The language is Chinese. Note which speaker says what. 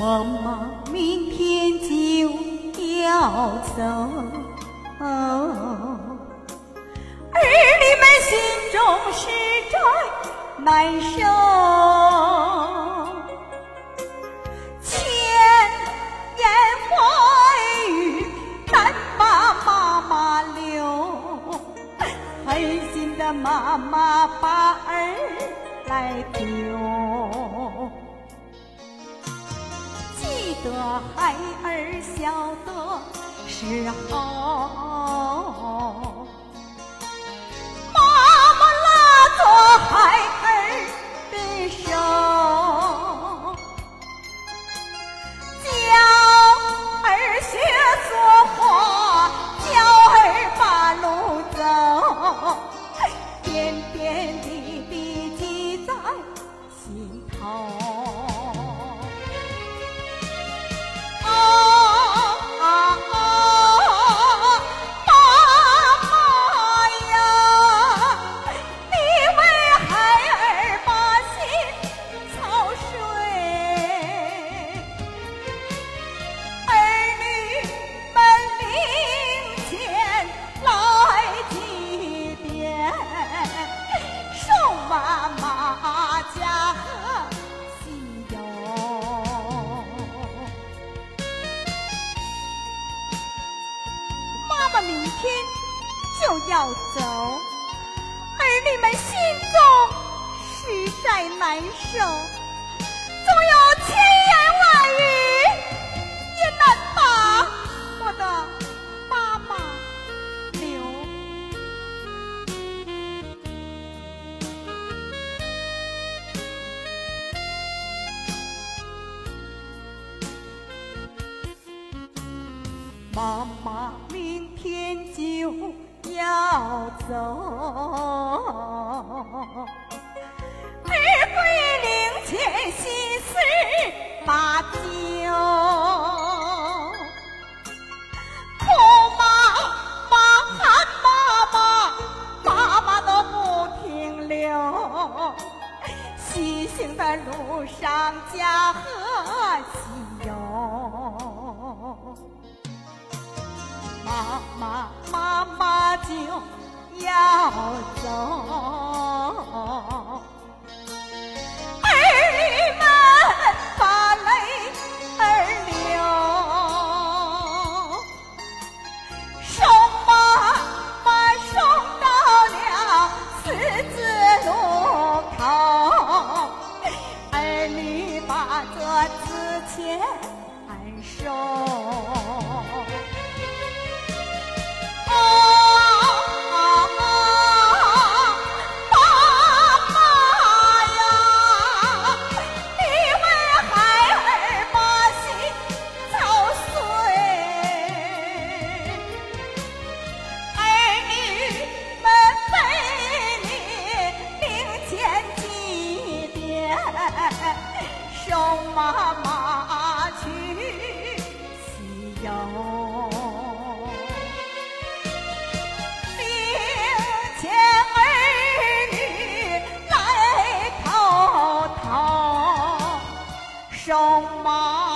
Speaker 1: 妈妈明天就要走，儿女们心中实在难受。千言万语难把妈妈留，狠心的妈妈把儿来丢。得孩儿小的时候。妈妈拉着孩儿的手，教儿学说话，教儿把路走，就要走，儿女们心中实在难受，总有千言万语也难把我的妈妈留。妈妈明天就要走，儿归灵前心事把酒，哭妈妈喊妈妈，妈妈都不停留，西行的路上家和喜哟。妈妈，妈妈就要走，儿女们把泪儿流，送妈妈送到了十字路口，儿女把这纸钱收。送妈妈去西游。灵前儿女来叩头，送妈妈